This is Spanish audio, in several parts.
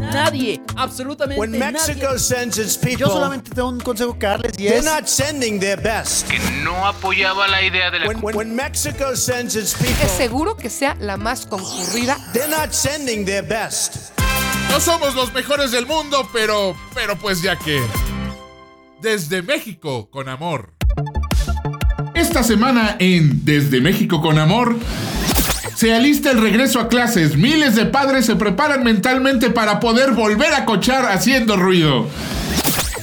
Nadie, absolutamente When Mexico nadie. sends its people, Yo solamente tengo un consejo que darles y they're es not sending their best. que no apoyaba la idea de la When, when, when Mexico sends its Es people, seguro que sea la más concurrida. they're not sending their best. No somos los mejores del mundo, pero, pero pues ya que. Desde México con amor. Esta semana en Desde México con amor. Se alista el regreso a clases. Miles de padres se preparan mentalmente para poder volver a cochar haciendo ruido.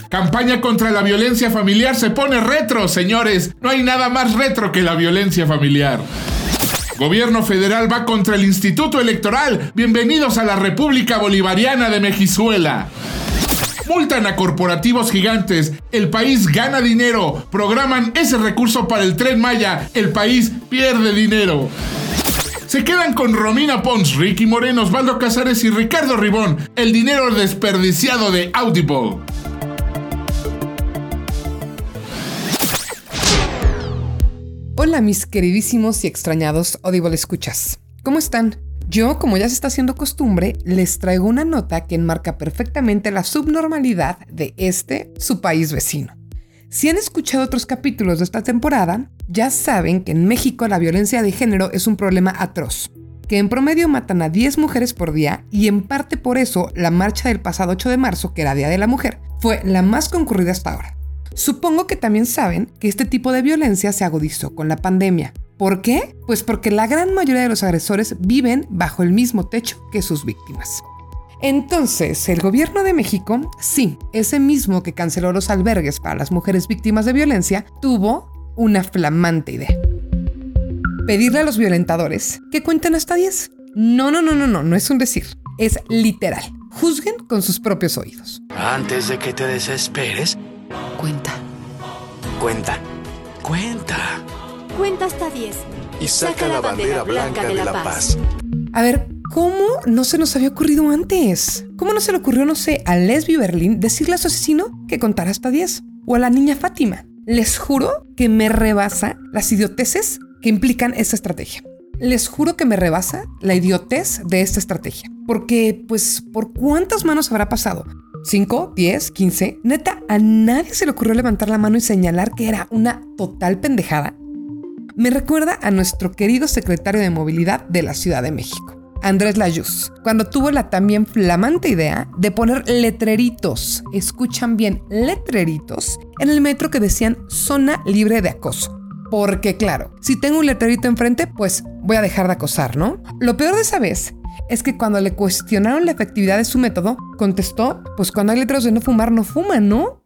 Campaña contra la violencia familiar se pone retro, señores. No hay nada más retro que la violencia familiar. Gobierno federal va contra el Instituto Electoral. Bienvenidos a la República Bolivariana de Mejizuela. Multan a corporativos gigantes. El país gana dinero. Programan ese recurso para el tren Maya. El país pierde dinero. Se quedan con Romina Pons, Ricky Moreno, Osvaldo Casares y Ricardo Ribón. El dinero desperdiciado de Audible. Hola mis queridísimos y extrañados Audible Escuchas. ¿Cómo están? Yo, como ya se está haciendo costumbre, les traigo una nota que enmarca perfectamente la subnormalidad de este, su país vecino. Si han escuchado otros capítulos de esta temporada, ya saben que en México la violencia de género es un problema atroz, que en promedio matan a 10 mujeres por día y en parte por eso la marcha del pasado 8 de marzo, que era Día de la Mujer, fue la más concurrida hasta ahora. Supongo que también saben que este tipo de violencia se agudizó con la pandemia. ¿Por qué? Pues porque la gran mayoría de los agresores viven bajo el mismo techo que sus víctimas. Entonces, el gobierno de México, sí, ese mismo que canceló los albergues para las mujeres víctimas de violencia, tuvo una flamante idea. Pedirle a los violentadores que cuenten hasta 10. No, no, no, no, no, no es un decir, es literal. Juzguen con sus propios oídos. Antes de que te desesperes, Cuenta. cuenta. Cuenta. Cuenta hasta 10. y saca la bandera blanca de la paz. A ver, ¿cómo no se nos había ocurrido antes? ¿Cómo no se le ocurrió, no sé, a Lesbi Berlín decirle a su asesino que contara hasta 10? O a la niña Fátima. Les juro que me rebasa las idioteces que implican esta estrategia. Les juro que me rebasa la idiotez de esta estrategia. Porque, pues, ¿por cuántas manos habrá pasado? ¿5, 10, 15? Neta, a nadie se le ocurrió levantar la mano y señalar que era una total pendejada. Me recuerda a nuestro querido secretario de Movilidad de la Ciudad de México, Andrés Layuz, cuando tuvo la también flamante idea de poner letreritos, escuchan bien, letreritos, en el metro que decían zona libre de acoso. Porque claro, si tengo un letrerito enfrente, pues voy a dejar de acosar, ¿no? Lo peor de esa vez es que cuando le cuestionaron la efectividad de su método, contestó, pues cuando hay letreros de no fumar, no fuman, ¿no?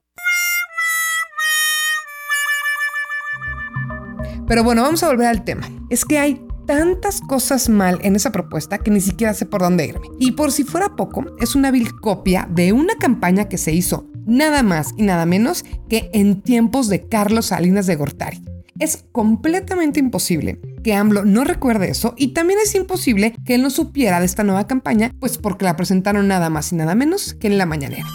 Pero bueno, vamos a volver al tema. Es que hay tantas cosas mal en esa propuesta que ni siquiera sé por dónde irme. Y por si fuera poco, es una vil copia de una campaña que se hizo nada más y nada menos que en tiempos de Carlos Salinas de Gortari. Es completamente imposible que AMLO no recuerde eso y también es imposible que él no supiera de esta nueva campaña, pues porque la presentaron nada más y nada menos que en la mañanera.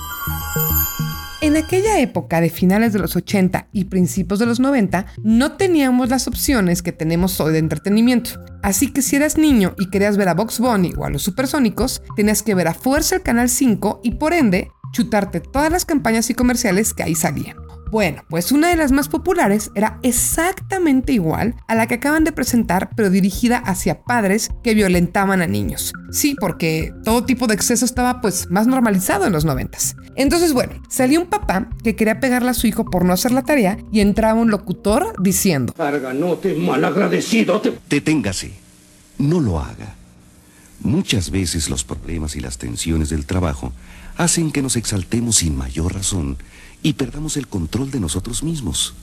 En aquella época de finales de los 80 y principios de los 90, no teníamos las opciones que tenemos hoy de entretenimiento. Así que si eras niño y querías ver a Box Bunny o a los supersónicos, tenías que ver a fuerza el canal 5 y por ende chutarte todas las campañas y comerciales que ahí salían. Bueno, pues una de las más populares era exactamente igual a la que acaban de presentar, pero dirigida hacia padres que violentaban a niños. Sí, porque todo tipo de exceso estaba pues más normalizado en los noventas. Entonces, bueno, salió un papá que quería pegarle a su hijo por no hacer la tarea y entraba un locutor diciendo, Arganote malagradecido. Te... Deténgase. No lo haga. Muchas veces los problemas y las tensiones del trabajo hacen que nos exaltemos sin mayor razón y perdamos el control de nosotros mismos.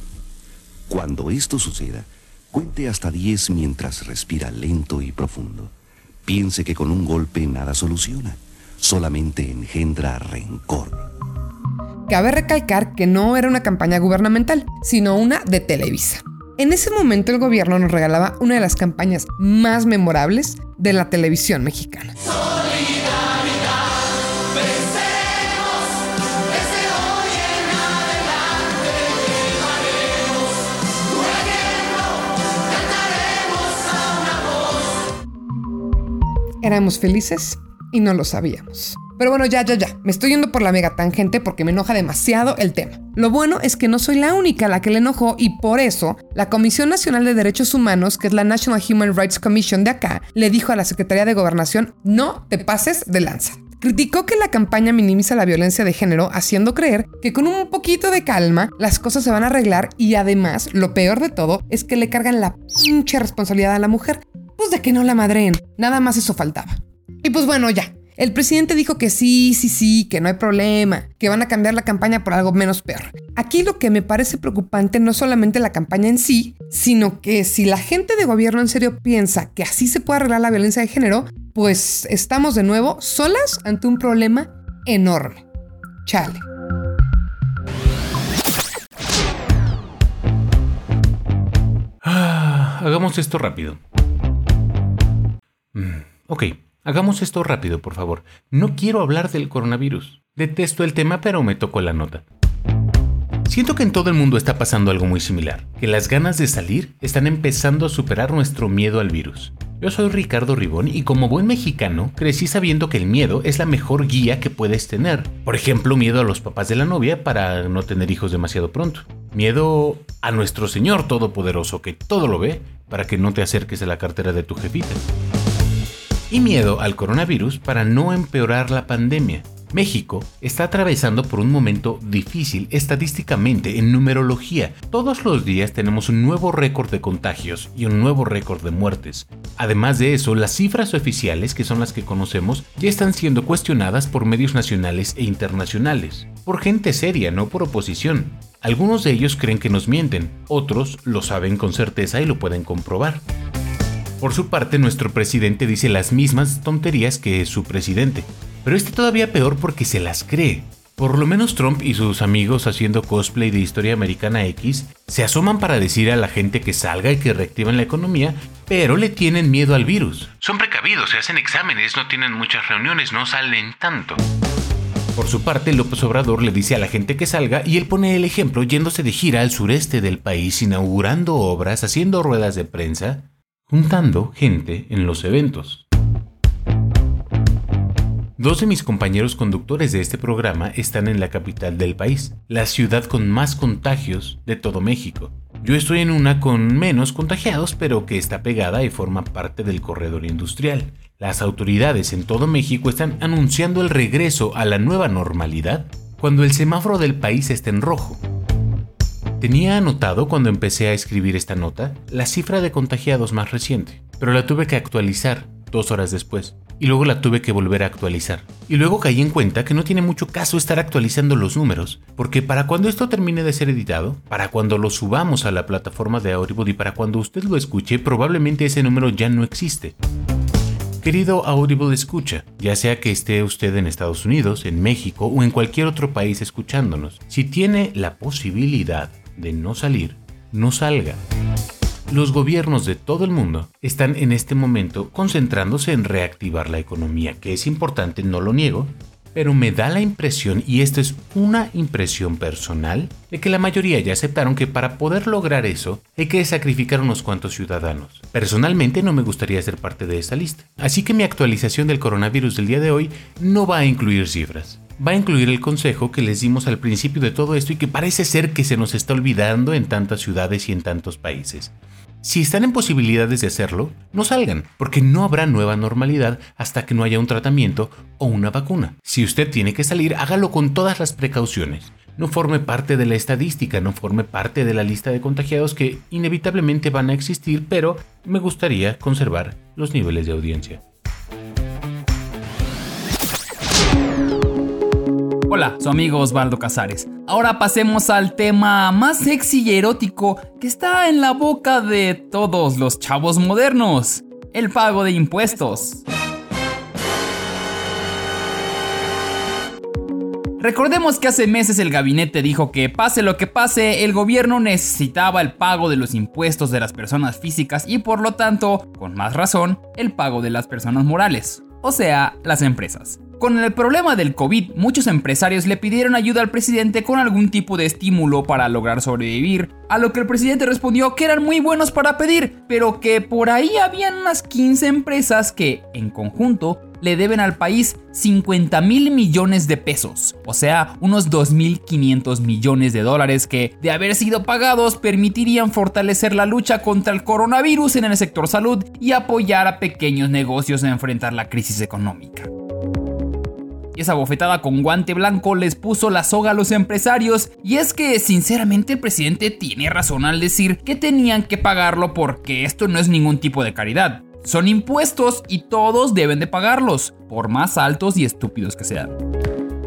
Cuando esto suceda, cuente hasta 10 mientras respira lento y profundo. Piense que con un golpe nada soluciona, solamente engendra rencor. Cabe recalcar que no era una campaña gubernamental, sino una de Televisa. En ese momento el gobierno nos regalaba una de las campañas más memorables de la televisión mexicana. Éramos felices y no lo sabíamos. Pero bueno, ya, ya, ya. Me estoy yendo por la mega tangente porque me enoja demasiado el tema. Lo bueno es que no soy la única a la que le enojó y por eso la Comisión Nacional de Derechos Humanos, que es la National Human Rights Commission de acá, le dijo a la Secretaría de Gobernación, no te pases de lanza. Criticó que la campaña minimiza la violencia de género, haciendo creer que con un poquito de calma las cosas se van a arreglar y además, lo peor de todo, es que le cargan la pinche responsabilidad a la mujer. Pues de que no la madreen, nada más eso faltaba. Y pues bueno, ya, el presidente dijo que sí, sí, sí, que no hay problema, que van a cambiar la campaña por algo menos peor. Aquí lo que me parece preocupante no solamente la campaña en sí, sino que si la gente de gobierno en serio piensa que así se puede arreglar la violencia de género, pues estamos de nuevo solas ante un problema enorme. Chale. Ah, hagamos esto rápido. Mm, ok. Hagamos esto rápido, por favor. No quiero hablar del coronavirus. Detesto el tema, pero me tocó la nota. Siento que en todo el mundo está pasando algo muy similar, que las ganas de salir están empezando a superar nuestro miedo al virus. Yo soy Ricardo Ribón y como buen mexicano crecí sabiendo que el miedo es la mejor guía que puedes tener. Por ejemplo, miedo a los papás de la novia para no tener hijos demasiado pronto. Miedo a nuestro Señor Todopoderoso que todo lo ve para que no te acerques a la cartera de tu jefita y miedo al coronavirus para no empeorar la pandemia. México está atravesando por un momento difícil estadísticamente en numerología. Todos los días tenemos un nuevo récord de contagios y un nuevo récord de muertes. Además de eso, las cifras oficiales, que son las que conocemos, ya están siendo cuestionadas por medios nacionales e internacionales. Por gente seria, no por oposición. Algunos de ellos creen que nos mienten, otros lo saben con certeza y lo pueden comprobar. Por su parte, nuestro presidente dice las mismas tonterías que su presidente, pero este todavía peor porque se las cree. Por lo menos Trump y sus amigos haciendo cosplay de historia americana X se asoman para decir a la gente que salga y que reactiven la economía, pero le tienen miedo al virus. Son precavidos, se hacen exámenes, no tienen muchas reuniones, no salen tanto. Por su parte, López Obrador le dice a la gente que salga y él pone el ejemplo yéndose de gira al sureste del país, inaugurando obras, haciendo ruedas de prensa, juntando gente en los eventos. Dos de mis compañeros conductores de este programa están en la capital del país, la ciudad con más contagios de todo México. Yo estoy en una con menos contagiados, pero que está pegada y forma parte del corredor industrial. Las autoridades en todo México están anunciando el regreso a la nueva normalidad cuando el semáforo del país está en rojo. Tenía anotado cuando empecé a escribir esta nota la cifra de contagiados más reciente, pero la tuve que actualizar dos horas después, y luego la tuve que volver a actualizar. Y luego caí en cuenta que no tiene mucho caso estar actualizando los números, porque para cuando esto termine de ser editado, para cuando lo subamos a la plataforma de Audible y para cuando usted lo escuche, probablemente ese número ya no existe. Querido Audible escucha, ya sea que esté usted en Estados Unidos, en México o en cualquier otro país escuchándonos, si tiene la posibilidad de no salir, no salga. Los gobiernos de todo el mundo están en este momento concentrándose en reactivar la economía, que es importante, no lo niego, pero me da la impresión, y esto es una impresión personal, de que la mayoría ya aceptaron que para poder lograr eso hay que sacrificar unos cuantos ciudadanos. Personalmente no me gustaría ser parte de esa lista, así que mi actualización del coronavirus del día de hoy no va a incluir cifras va a incluir el consejo que les dimos al principio de todo esto y que parece ser que se nos está olvidando en tantas ciudades y en tantos países. Si están en posibilidades de hacerlo, no salgan, porque no habrá nueva normalidad hasta que no haya un tratamiento o una vacuna. Si usted tiene que salir, hágalo con todas las precauciones. No forme parte de la estadística, no forme parte de la lista de contagiados que inevitablemente van a existir, pero me gustaría conservar los niveles de audiencia. Hola, su amigo Osvaldo Casares. Ahora pasemos al tema más sexy y erótico que está en la boca de todos los chavos modernos. El pago de impuestos. Recordemos que hace meses el gabinete dijo que pase lo que pase, el gobierno necesitaba el pago de los impuestos de las personas físicas y por lo tanto, con más razón, el pago de las personas morales. O sea, las empresas. Con el problema del COVID, muchos empresarios le pidieron ayuda al presidente con algún tipo de estímulo para lograr sobrevivir, a lo que el presidente respondió que eran muy buenos para pedir, pero que por ahí habían unas 15 empresas que, en conjunto, le deben al país 50 mil millones de pesos, o sea, unos 2.500 millones de dólares que, de haber sido pagados, permitirían fortalecer la lucha contra el coronavirus en el sector salud y apoyar a pequeños negocios a enfrentar la crisis económica. Esa bofetada con guante blanco les puso la soga a los empresarios y es que sinceramente el presidente tiene razón al decir que tenían que pagarlo porque esto no es ningún tipo de caridad. Son impuestos y todos deben de pagarlos, por más altos y estúpidos que sean.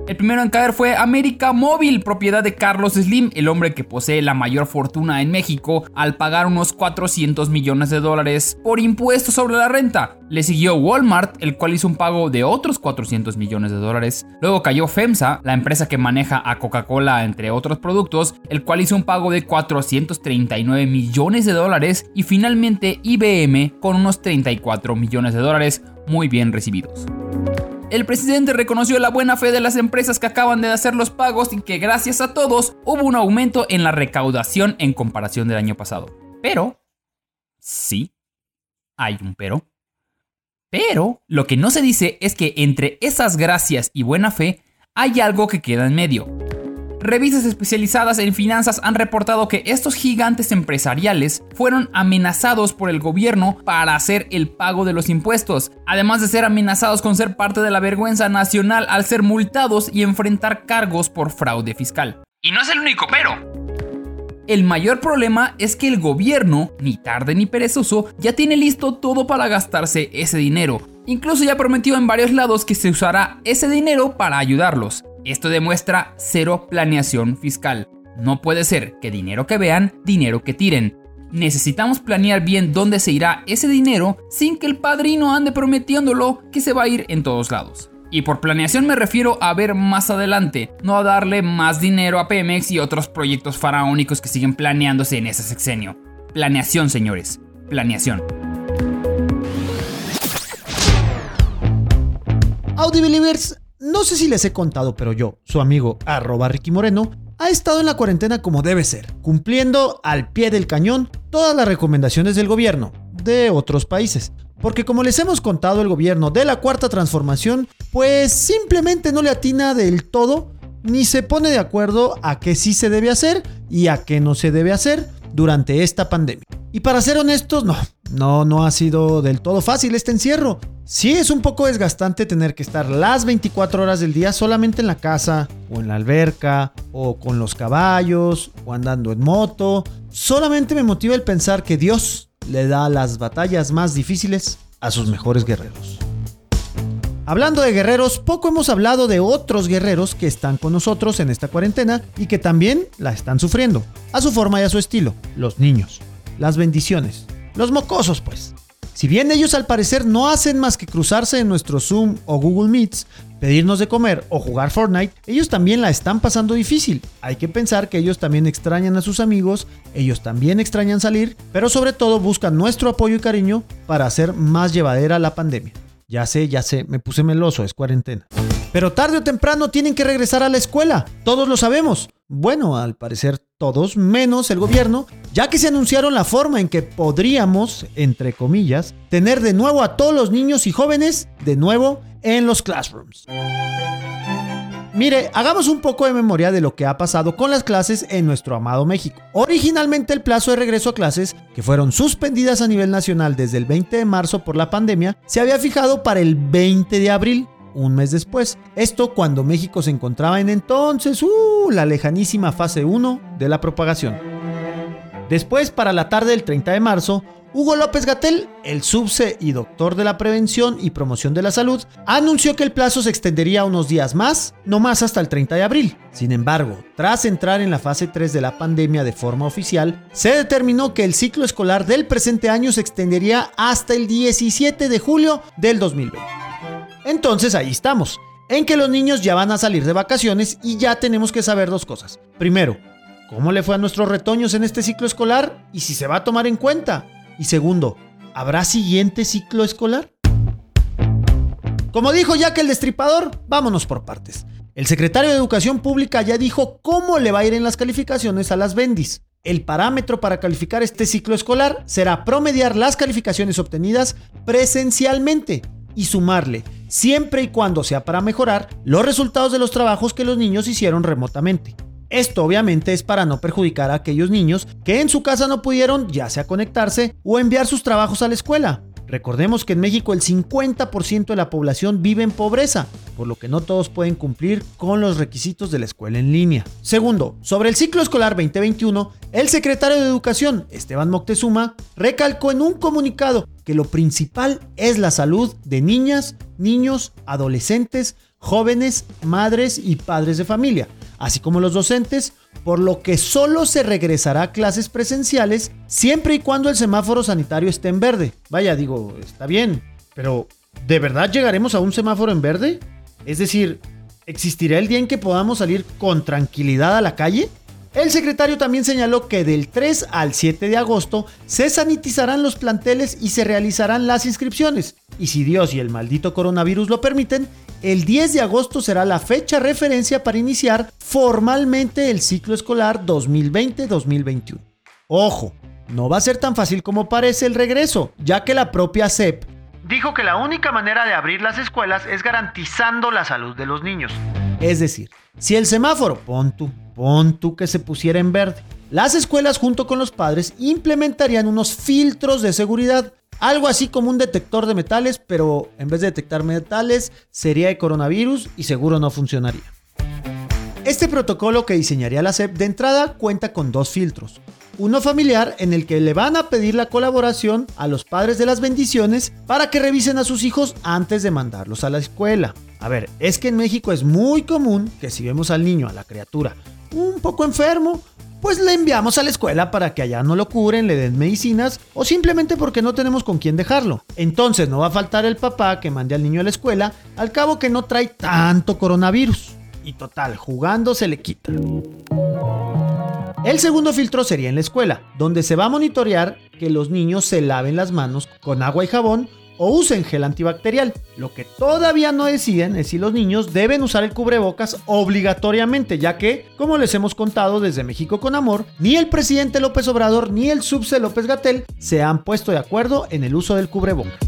El primero en caer fue América Móvil, propiedad de Carlos Slim, el hombre que posee la mayor fortuna en México, al pagar unos 400 millones de dólares por impuestos sobre la renta. Le siguió Walmart, el cual hizo un pago de otros 400 millones de dólares. Luego cayó FEMSA, la empresa que maneja a Coca-Cola entre otros productos, el cual hizo un pago de 439 millones de dólares. Y finalmente IBM con unos 34 millones de dólares muy bien recibidos. El presidente reconoció la buena fe de las empresas que acaban de hacer los pagos y que gracias a todos hubo un aumento en la recaudación en comparación del año pasado. Pero, sí, hay un pero. Pero lo que no se dice es que entre esas gracias y buena fe hay algo que queda en medio. Revistas especializadas en finanzas han reportado que estos gigantes empresariales fueron amenazados por el gobierno para hacer el pago de los impuestos, además de ser amenazados con ser parte de la vergüenza nacional al ser multados y enfrentar cargos por fraude fiscal. Y no es el único pero. El mayor problema es que el gobierno, ni tarde ni perezoso, ya tiene listo todo para gastarse ese dinero. Incluso ya prometió en varios lados que se usará ese dinero para ayudarlos. Esto demuestra cero planeación fiscal. No puede ser que dinero que vean, dinero que tiren. Necesitamos planear bien dónde se irá ese dinero sin que el padrino ande prometiéndolo que se va a ir en todos lados. Y por planeación me refiero a ver más adelante, no a darle más dinero a Pemex y otros proyectos faraónicos que siguen planeándose en ese sexenio. Planeación, señores. Planeación. Audibelievers, no sé si les he contado, pero yo, su amigo arroba Ricky Moreno, ha estado en la cuarentena como debe ser, cumpliendo al pie del cañón todas las recomendaciones del gobierno de otros países. Porque como les hemos contado, el gobierno de la cuarta transformación, pues simplemente no le atina del todo, ni se pone de acuerdo a qué sí se debe hacer y a qué no se debe hacer durante esta pandemia. Y para ser honestos, no, no, no ha sido del todo fácil este encierro. Sí es un poco desgastante tener que estar las 24 horas del día solamente en la casa, o en la alberca, o con los caballos, o andando en moto. Solamente me motiva el pensar que Dios le da las batallas más difíciles a sus mejores guerreros. Hablando de guerreros, poco hemos hablado de otros guerreros que están con nosotros en esta cuarentena y que también la están sufriendo, a su forma y a su estilo, los niños, las bendiciones, los mocosos pues. Si bien ellos al parecer no hacen más que cruzarse en nuestro Zoom o Google Meets, pedirnos de comer o jugar Fortnite, ellos también la están pasando difícil. Hay que pensar que ellos también extrañan a sus amigos, ellos también extrañan salir, pero sobre todo buscan nuestro apoyo y cariño para hacer más llevadera la pandemia. Ya sé, ya sé, me puse meloso, es cuarentena. Pero tarde o temprano tienen que regresar a la escuela, todos lo sabemos. Bueno, al parecer todos, menos el gobierno, ya que se anunciaron la forma en que podríamos, entre comillas, tener de nuevo a todos los niños y jóvenes de nuevo en los classrooms. Mire, hagamos un poco de memoria de lo que ha pasado con las clases en nuestro amado México. Originalmente el plazo de regreso a clases, que fueron suspendidas a nivel nacional desde el 20 de marzo por la pandemia, se había fijado para el 20 de abril, un mes después. Esto cuando México se encontraba en entonces, uh, la lejanísima fase 1 de la propagación. Después, para la tarde del 30 de marzo, Hugo López Gatel, el subse y doctor de la prevención y promoción de la salud, anunció que el plazo se extendería unos días más, no más hasta el 30 de abril. Sin embargo, tras entrar en la fase 3 de la pandemia de forma oficial, se determinó que el ciclo escolar del presente año se extendería hasta el 17 de julio del 2020. Entonces ahí estamos, en que los niños ya van a salir de vacaciones y ya tenemos que saber dos cosas. Primero, ¿cómo le fue a nuestros retoños en este ciclo escolar y si se va a tomar en cuenta? Y segundo, ¿habrá siguiente ciclo escolar? Como dijo Jack el Destripador, vámonos por partes. El secretario de Educación Pública ya dijo cómo le va a ir en las calificaciones a las bendis. El parámetro para calificar este ciclo escolar será promediar las calificaciones obtenidas presencialmente y sumarle, siempre y cuando sea para mejorar, los resultados de los trabajos que los niños hicieron remotamente. Esto obviamente es para no perjudicar a aquellos niños que en su casa no pudieron ya sea conectarse o enviar sus trabajos a la escuela. Recordemos que en México el 50% de la población vive en pobreza, por lo que no todos pueden cumplir con los requisitos de la escuela en línea. Segundo, sobre el ciclo escolar 2021, el secretario de Educación, Esteban Moctezuma, recalcó en un comunicado que lo principal es la salud de niñas, niños, adolescentes, jóvenes, madres y padres de familia, así como los docentes, por lo que solo se regresará a clases presenciales siempre y cuando el semáforo sanitario esté en verde. Vaya, digo, está bien, pero ¿de verdad llegaremos a un semáforo en verde? Es decir, ¿existirá el día en que podamos salir con tranquilidad a la calle? El secretario también señaló que del 3 al 7 de agosto se sanitizarán los planteles y se realizarán las inscripciones. Y si Dios y el maldito coronavirus lo permiten, el 10 de agosto será la fecha referencia para iniciar formalmente el ciclo escolar 2020-2021. Ojo, no va a ser tan fácil como parece el regreso, ya que la propia CEP dijo que la única manera de abrir las escuelas es garantizando la salud de los niños. Es decir, si el semáforo, pon tú, pon tú que se pusiera en verde, las escuelas junto con los padres implementarían unos filtros de seguridad, algo así como un detector de metales, pero en vez de detectar metales sería de coronavirus y seguro no funcionaría. Este protocolo que diseñaría la SEP de entrada cuenta con dos filtros. Uno familiar en el que le van a pedir la colaboración a los padres de las bendiciones para que revisen a sus hijos antes de mandarlos a la escuela. A ver, es que en México es muy común que si vemos al niño, a la criatura, un poco enfermo, pues le enviamos a la escuela para que allá no lo curen, le den medicinas o simplemente porque no tenemos con quién dejarlo. Entonces no va a faltar el papá que mande al niño a la escuela, al cabo que no trae tanto coronavirus. Y total, jugando se le quita. El segundo filtro sería en la escuela, donde se va a monitorear que los niños se laven las manos con agua y jabón o usen gel antibacterial. Lo que todavía no deciden es si los niños deben usar el cubrebocas obligatoriamente, ya que, como les hemos contado desde México con Amor, ni el presidente López Obrador ni el subse López Gatel se han puesto de acuerdo en el uso del cubrebocas.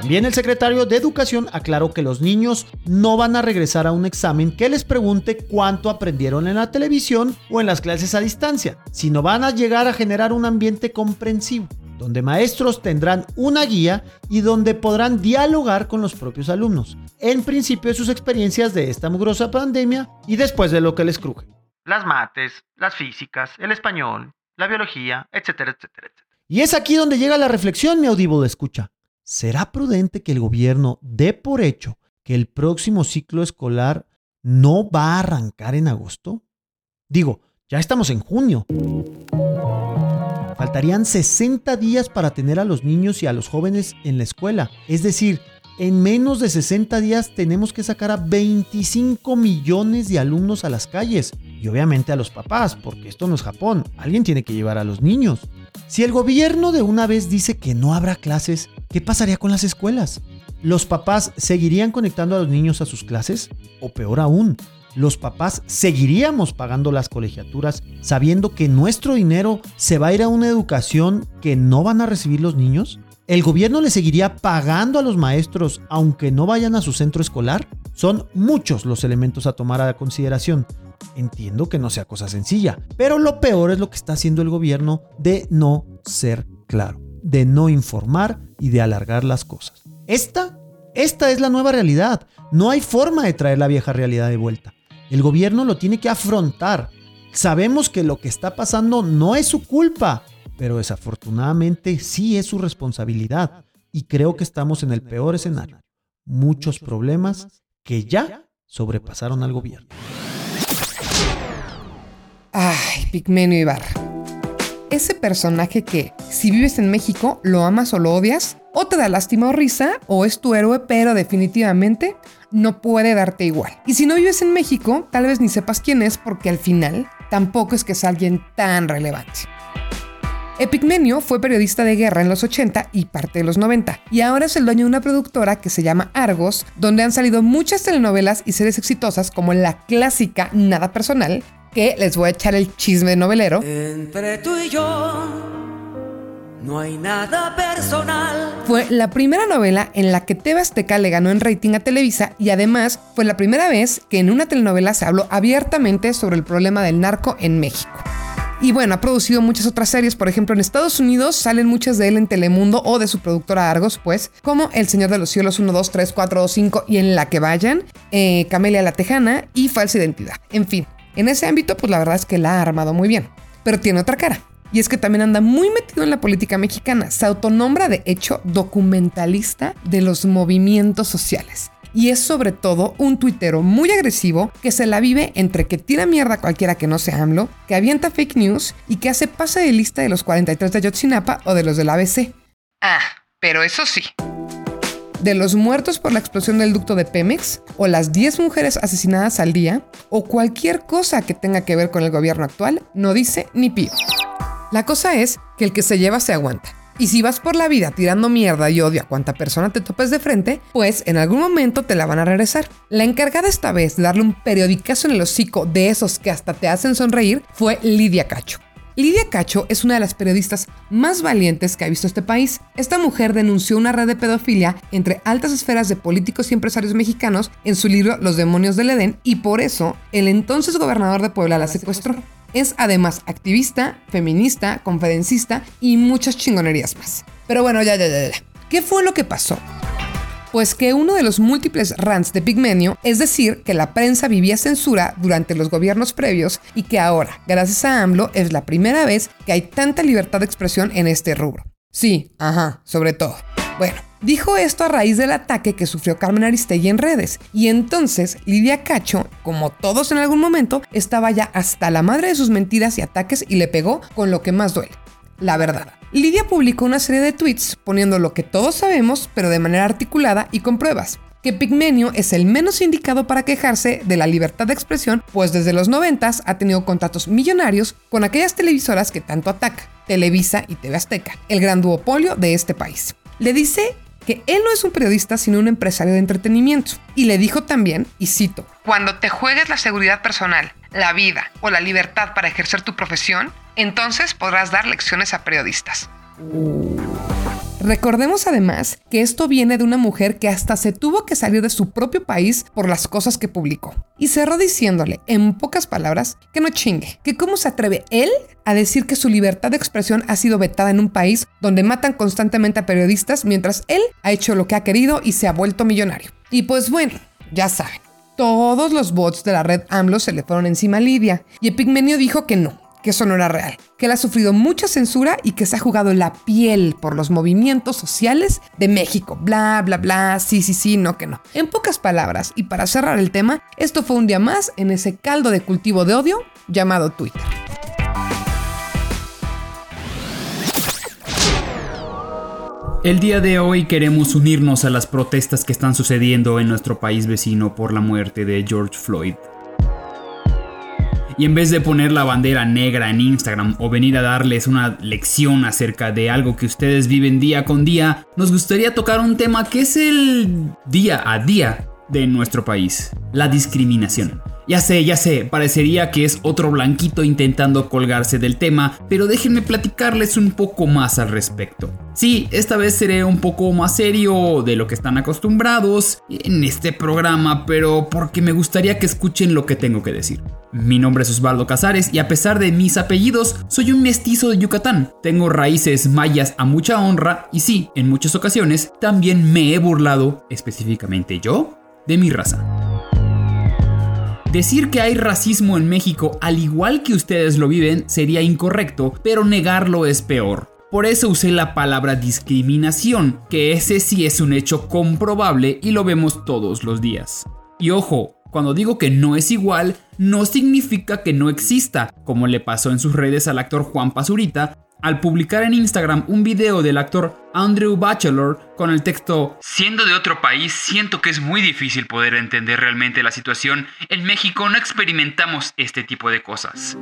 También el secretario de Educación aclaró que los niños no van a regresar a un examen que les pregunte cuánto aprendieron en la televisión o en las clases a distancia, sino van a llegar a generar un ambiente comprensivo, donde maestros tendrán una guía y donde podrán dialogar con los propios alumnos, en principio de sus experiencias de esta mugrosa pandemia y después de lo que les cruje. Las mates, las físicas, el español, la biología, etcétera, etcétera, etcétera. Y es aquí donde llega la reflexión, mi audible de escucha. ¿será prudente que el gobierno dé por hecho que el próximo ciclo escolar no va a arrancar en agosto? Digo, ya estamos en junio. Faltarían 60 días para tener a los niños y a los jóvenes en la escuela. Es decir, en menos de 60 días tenemos que sacar a 25 millones de alumnos a las calles. Y obviamente a los papás, porque esto no es Japón. Alguien tiene que llevar a los niños. Si el gobierno de una vez dice que no habrá clases, ¿qué pasaría con las escuelas? ¿Los papás seguirían conectando a los niños a sus clases? O peor aún, ¿los papás seguiríamos pagando las colegiaturas sabiendo que nuestro dinero se va a ir a una educación que no van a recibir los niños? ¿El gobierno le seguiría pagando a los maestros aunque no vayan a su centro escolar? Son muchos los elementos a tomar a consideración. Entiendo que no sea cosa sencilla, pero lo peor es lo que está haciendo el gobierno de no ser claro, de no informar y de alargar las cosas. Esta, esta es la nueva realidad. No hay forma de traer la vieja realidad de vuelta. El gobierno lo tiene que afrontar. Sabemos que lo que está pasando no es su culpa, pero desafortunadamente sí es su responsabilidad. Y creo que estamos en el peor escenario. Muchos problemas que ya sobrepasaron al gobierno. Ay, Pigmenio Ibarra. Ese personaje que, si vives en México, lo amas o lo odias, o te da lástima o risa, o es tu héroe, pero definitivamente no puede darte igual. Y si no vives en México, tal vez ni sepas quién es, porque al final tampoco es que es alguien tan relevante. Epigmenio fue periodista de guerra en los 80 y parte de los 90, y ahora es el dueño de una productora que se llama Argos, donde han salido muchas telenovelas y series exitosas como la clásica Nada Personal, que les voy a echar el chisme novelero. Entre tú y yo no hay nada personal. Fue la primera novela en la que TV Azteca le ganó en rating a Televisa y además fue la primera vez que en una telenovela se habló abiertamente sobre el problema del narco en México. Y bueno, ha producido muchas otras series, por ejemplo en Estados Unidos salen muchas de él en Telemundo o de su productora Argos, pues, como El Señor de los Cielos 1, 2, 3, 4 o 5 y en la que vayan, eh, Camelia la Tejana y Falsa Identidad. En fin, en ese ámbito pues la verdad es que la ha armado muy bien, pero tiene otra cara. Y es que también anda muy metido en la política mexicana. Se autonombra de hecho documentalista de los movimientos sociales. Y es sobre todo un tuitero muy agresivo que se la vive entre que tira mierda a cualquiera que no sea AMLO, que avienta fake news y que hace pase de lista de los 43 de Ayotzinapa o de los del ABC. Ah, pero eso sí. De los muertos por la explosión del ducto de Pemex, o las 10 mujeres asesinadas al día, o cualquier cosa que tenga que ver con el gobierno actual, no dice ni pío. La cosa es que el que se lleva se aguanta. Y si vas por la vida tirando mierda y odio a cuanta persona te topes de frente, pues en algún momento te la van a regresar. La encargada esta vez de darle un periodicazo en el hocico de esos que hasta te hacen sonreír fue Lidia Cacho. Lidia Cacho es una de las periodistas más valientes que ha visto este país. Esta mujer denunció una red de pedofilia entre altas esferas de políticos y empresarios mexicanos en su libro Los demonios del Edén y por eso el entonces gobernador de Puebla la secuestró. Es además activista, feminista, conferencista y muchas chingonerías más. Pero bueno, ya, ya, ya, ya. ¿Qué fue lo que pasó? Pues que uno de los múltiples rants de Pigmenio es decir que la prensa vivía censura durante los gobiernos previos y que ahora, gracias a AMLO, es la primera vez que hay tanta libertad de expresión en este rubro. Sí, ajá, sobre todo. Bueno, dijo esto a raíz del ataque que sufrió Carmen Aristegui en redes. Y entonces Lidia Cacho, como todos en algún momento, estaba ya hasta la madre de sus mentiras y ataques y le pegó con lo que más duele, la verdad. Lidia publicó una serie de tweets poniendo lo que todos sabemos, pero de manera articulada y con pruebas que Pigmenio es el menos indicado para quejarse de la libertad de expresión, pues desde los 90 ha tenido contratos millonarios con aquellas televisoras que tanto ataca, Televisa y TV Azteca, el gran duopolio de este país le dice que él no es un periodista sino un empresario de entretenimiento. Y le dijo también, y cito, Cuando te juegues la seguridad personal, la vida o la libertad para ejercer tu profesión, entonces podrás dar lecciones a periodistas. Recordemos además que esto viene de una mujer que hasta se tuvo que salir de su propio país por las cosas que publicó. Y cerró diciéndole, en pocas palabras, que no chingue, que cómo se atreve él a decir que su libertad de expresión ha sido vetada en un país donde matan constantemente a periodistas mientras él ha hecho lo que ha querido y se ha vuelto millonario. Y pues bueno, ya saben, todos los bots de la red AMLO se le fueron encima a Lidia y Epigmenio dijo que no, que eso no era real, que él ha sufrido mucha censura y que se ha jugado la piel por los movimientos sociales de México. Bla, bla, bla, sí, sí, sí, no que no. En pocas palabras, y para cerrar el tema, esto fue un día más en ese caldo de cultivo de odio llamado Twitter. El día de hoy queremos unirnos a las protestas que están sucediendo en nuestro país vecino por la muerte de George Floyd. Y en vez de poner la bandera negra en Instagram o venir a darles una lección acerca de algo que ustedes viven día con día, nos gustaría tocar un tema que es el día a día de nuestro país, la discriminación. Ya sé, ya sé, parecería que es otro blanquito intentando colgarse del tema, pero déjenme platicarles un poco más al respecto. Sí, esta vez seré un poco más serio de lo que están acostumbrados en este programa, pero porque me gustaría que escuchen lo que tengo que decir. Mi nombre es Osvaldo Casares y a pesar de mis apellidos, soy un mestizo de Yucatán. Tengo raíces mayas a mucha honra y sí, en muchas ocasiones también me he burlado, específicamente yo, de mi raza. Decir que hay racismo en México al igual que ustedes lo viven sería incorrecto, pero negarlo es peor. Por eso usé la palabra discriminación, que ese sí es un hecho comprobable y lo vemos todos los días. Y ojo, cuando digo que no es igual, no significa que no exista, como le pasó en sus redes al actor Juan Pazurita, al publicar en Instagram un video del actor Andrew Bachelor con el texto Siendo de otro país, siento que es muy difícil poder entender realmente la situación. En México no experimentamos este tipo de cosas.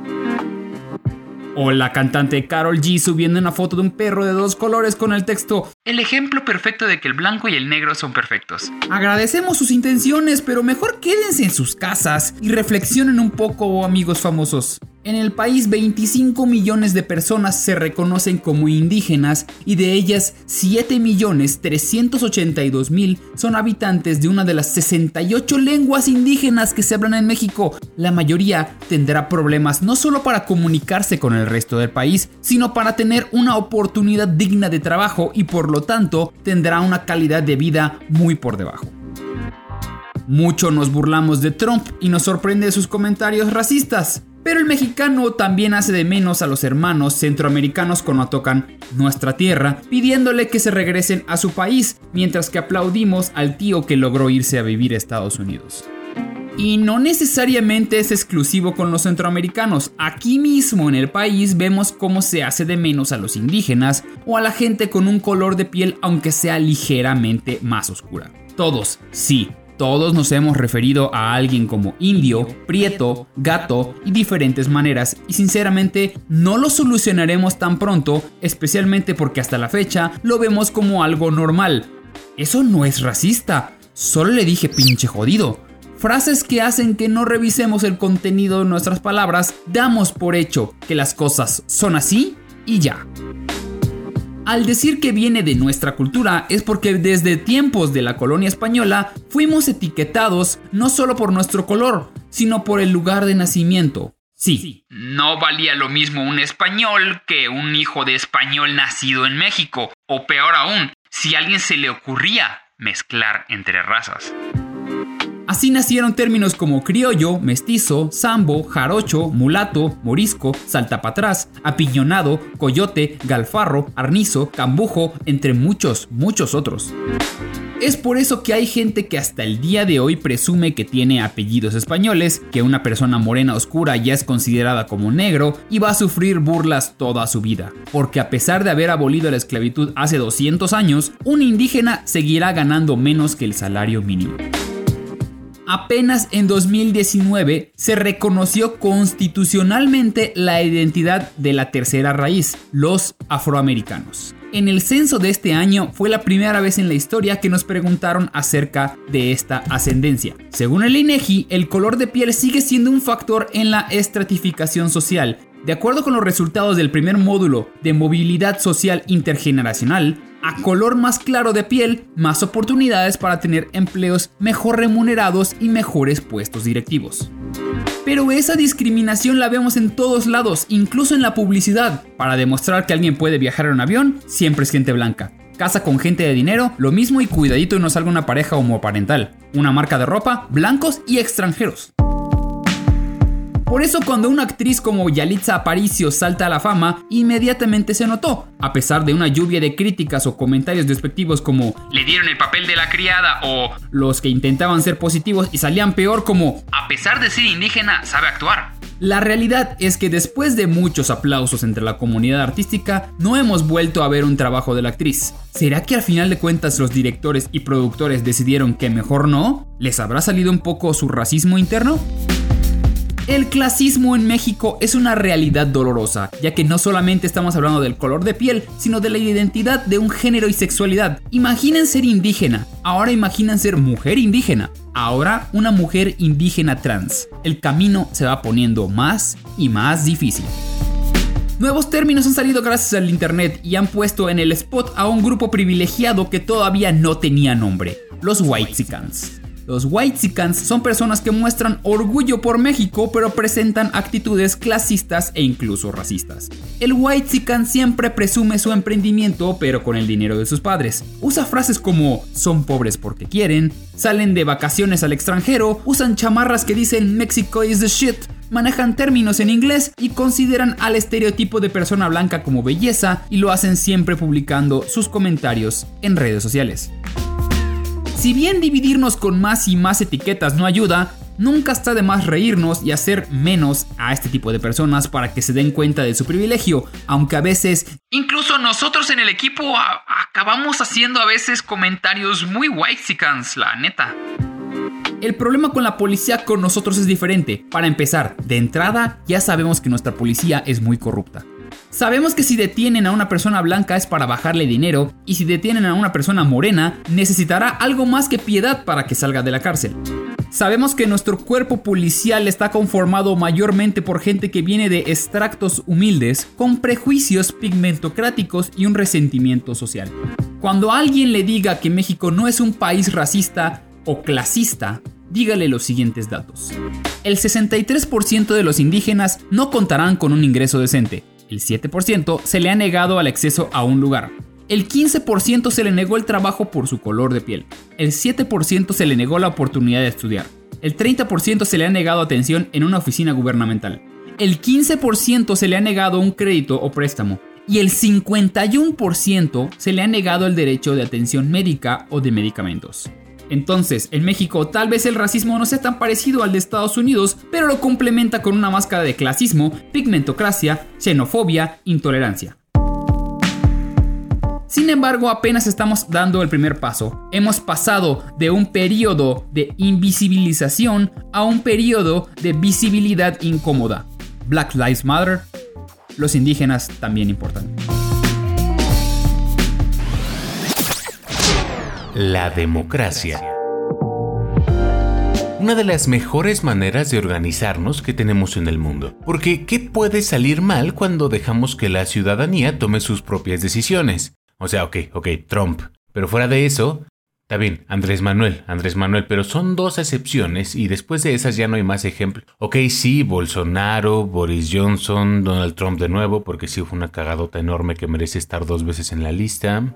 O la cantante Carol G subiendo una foto de un perro de dos colores con el texto El ejemplo perfecto de que el blanco y el negro son perfectos. Agradecemos sus intenciones, pero mejor quédense en sus casas y reflexionen un poco, amigos famosos. En el país 25 millones de personas se reconocen como indígenas y de ellas 7 millones 382 mil son habitantes de una de las 68 lenguas indígenas que se hablan en México. La mayoría tendrá problemas no solo para comunicarse con el resto del país, sino para tener una oportunidad digna de trabajo y por lo tanto tendrá una calidad de vida muy por debajo. Mucho nos burlamos de Trump y nos sorprende sus comentarios racistas. Pero el mexicano también hace de menos a los hermanos centroamericanos cuando tocan nuestra tierra, pidiéndole que se regresen a su país, mientras que aplaudimos al tío que logró irse a vivir a Estados Unidos. Y no necesariamente es exclusivo con los centroamericanos. Aquí mismo en el país vemos cómo se hace de menos a los indígenas o a la gente con un color de piel aunque sea ligeramente más oscura. Todos, sí, todos nos hemos referido a alguien como indio, prieto, gato y diferentes maneras y sinceramente no lo solucionaremos tan pronto, especialmente porque hasta la fecha lo vemos como algo normal. Eso no es racista, solo le dije pinche jodido. Frases que hacen que no revisemos el contenido de nuestras palabras, damos por hecho que las cosas son así y ya. Al decir que viene de nuestra cultura es porque desde tiempos de la colonia española fuimos etiquetados no solo por nuestro color, sino por el lugar de nacimiento. Sí. No valía lo mismo un español que un hijo de español nacido en México, o peor aún, si a alguien se le ocurría mezclar entre razas. Así nacieron términos como criollo, mestizo, sambo, jarocho, mulato, morisco, saltapatrás, apiñonado, coyote, galfarro, arnizo, cambujo, entre muchos, muchos otros. Es por eso que hay gente que hasta el día de hoy presume que tiene apellidos españoles, que una persona morena oscura ya es considerada como negro y va a sufrir burlas toda su vida. Porque a pesar de haber abolido la esclavitud hace 200 años, un indígena seguirá ganando menos que el salario mínimo. Apenas en 2019 se reconoció constitucionalmente la identidad de la tercera raíz, los afroamericanos. En el censo de este año fue la primera vez en la historia que nos preguntaron acerca de esta ascendencia. Según el INEGI, el color de piel sigue siendo un factor en la estratificación social. De acuerdo con los resultados del primer módulo de movilidad social intergeneracional, a color más claro de piel, más oportunidades para tener empleos mejor remunerados y mejores puestos directivos. Pero esa discriminación la vemos en todos lados, incluso en la publicidad. Para demostrar que alguien puede viajar en un avión, siempre es gente blanca. Casa con gente de dinero, lo mismo y cuidadito y no salga una pareja homoparental. Una marca de ropa, blancos y extranjeros. Por eso cuando una actriz como Yalitza Aparicio salta a la fama, inmediatamente se notó, a pesar de una lluvia de críticas o comentarios despectivos como le dieron el papel de la criada o los que intentaban ser positivos y salían peor como a pesar de ser indígena sabe actuar. La realidad es que después de muchos aplausos entre la comunidad artística, no hemos vuelto a ver un trabajo de la actriz. ¿Será que al final de cuentas los directores y productores decidieron que mejor no? ¿Les habrá salido un poco su racismo interno? El clasismo en México es una realidad dolorosa, ya que no solamente estamos hablando del color de piel, sino de la identidad de un género y sexualidad. Imaginen ser indígena, ahora imaginen ser mujer indígena, ahora una mujer indígena trans. El camino se va poniendo más y más difícil. Nuevos términos han salido gracias al internet y han puesto en el spot a un grupo privilegiado que todavía no tenía nombre, los Whitesicans. Los Whitesicans son personas que muestran orgullo por México, pero presentan actitudes clasistas e incluso racistas. El Whitezican siempre presume su emprendimiento, pero con el dinero de sus padres. Usa frases como son pobres porque quieren, salen de vacaciones al extranjero, usan chamarras que dicen Mexico is the shit, manejan términos en inglés y consideran al estereotipo de persona blanca como belleza y lo hacen siempre publicando sus comentarios en redes sociales. Si bien dividirnos con más y más etiquetas no ayuda, nunca está de más reírnos y hacer menos a este tipo de personas para que se den cuenta de su privilegio, aunque a veces... Incluso nosotros en el equipo acabamos haciendo a veces comentarios muy whitesicans, la neta. El problema con la policía con nosotros es diferente. Para empezar, de entrada ya sabemos que nuestra policía es muy corrupta. Sabemos que si detienen a una persona blanca es para bajarle dinero y si detienen a una persona morena necesitará algo más que piedad para que salga de la cárcel. Sabemos que nuestro cuerpo policial está conformado mayormente por gente que viene de extractos humildes, con prejuicios pigmentocráticos y un resentimiento social. Cuando alguien le diga que México no es un país racista o clasista, dígale los siguientes datos. El 63% de los indígenas no contarán con un ingreso decente. El 7% se le ha negado el acceso a un lugar. El 15% se le negó el trabajo por su color de piel. El 7% se le negó la oportunidad de estudiar. El 30% se le ha negado atención en una oficina gubernamental. El 15% se le ha negado un crédito o préstamo. Y el 51% se le ha negado el derecho de atención médica o de medicamentos. Entonces, en México tal vez el racismo no sea tan parecido al de Estados Unidos, pero lo complementa con una máscara de clasismo, pigmentocracia, xenofobia, intolerancia. Sin embargo, apenas estamos dando el primer paso. Hemos pasado de un periodo de invisibilización a un periodo de visibilidad incómoda. Black Lives Matter, los indígenas también importan. La democracia. Una de las mejores maneras de organizarnos que tenemos en el mundo. Porque, ¿qué puede salir mal cuando dejamos que la ciudadanía tome sus propias decisiones? O sea, ok, ok, Trump. Pero fuera de eso, está bien, Andrés Manuel, Andrés Manuel, pero son dos excepciones y después de esas ya no hay más ejemplos. Ok, sí, Bolsonaro, Boris Johnson, Donald Trump de nuevo, porque sí fue una cagadota enorme que merece estar dos veces en la lista.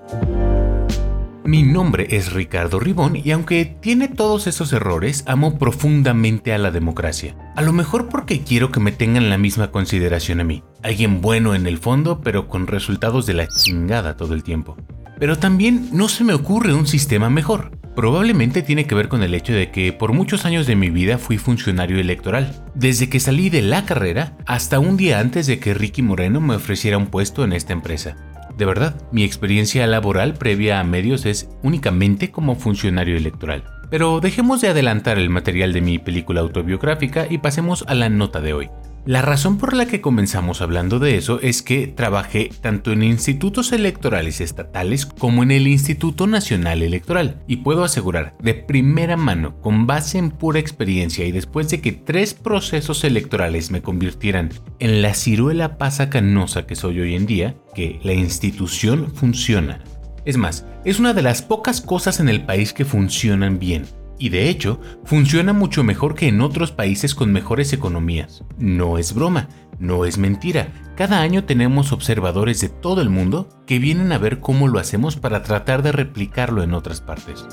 Mi nombre es Ricardo Ribón y aunque tiene todos esos errores, amo profundamente a la democracia. A lo mejor porque quiero que me tengan la misma consideración a mí. Alguien bueno en el fondo, pero con resultados de la chingada todo el tiempo. Pero también no se me ocurre un sistema mejor. Probablemente tiene que ver con el hecho de que por muchos años de mi vida fui funcionario electoral, desde que salí de la carrera hasta un día antes de que Ricky Moreno me ofreciera un puesto en esta empresa. De verdad, mi experiencia laboral previa a medios es únicamente como funcionario electoral. Pero dejemos de adelantar el material de mi película autobiográfica y pasemos a la nota de hoy. La razón por la que comenzamos hablando de eso es que trabajé tanto en institutos electorales estatales como en el Instituto Nacional Electoral y puedo asegurar de primera mano, con base en pura experiencia y después de que tres procesos electorales me convirtieran en la ciruela pasa canosa que soy hoy en día, que la institución funciona. Es más, es una de las pocas cosas en el país que funcionan bien y de hecho funciona mucho mejor que en otros países con mejores economías. No es broma, no es mentira. Cada año tenemos observadores de todo el mundo que vienen a ver cómo lo hacemos para tratar de replicarlo en otras partes.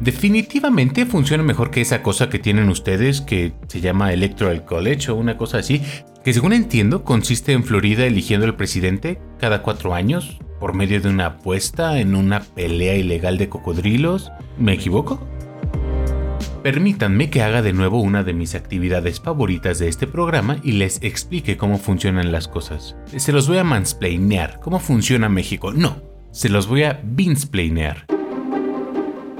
Definitivamente funciona mejor que esa cosa que tienen ustedes que se llama Electoral College o una cosa así, que según entiendo consiste en Florida eligiendo al presidente cada cuatro años por medio de una apuesta en una pelea ilegal de cocodrilos. ¿Me equivoco? Permítanme que haga de nuevo una de mis actividades favoritas de este programa y les explique cómo funcionan las cosas. Se los voy a mansplainear. ¿Cómo funciona México? No, se los voy a binsplainear.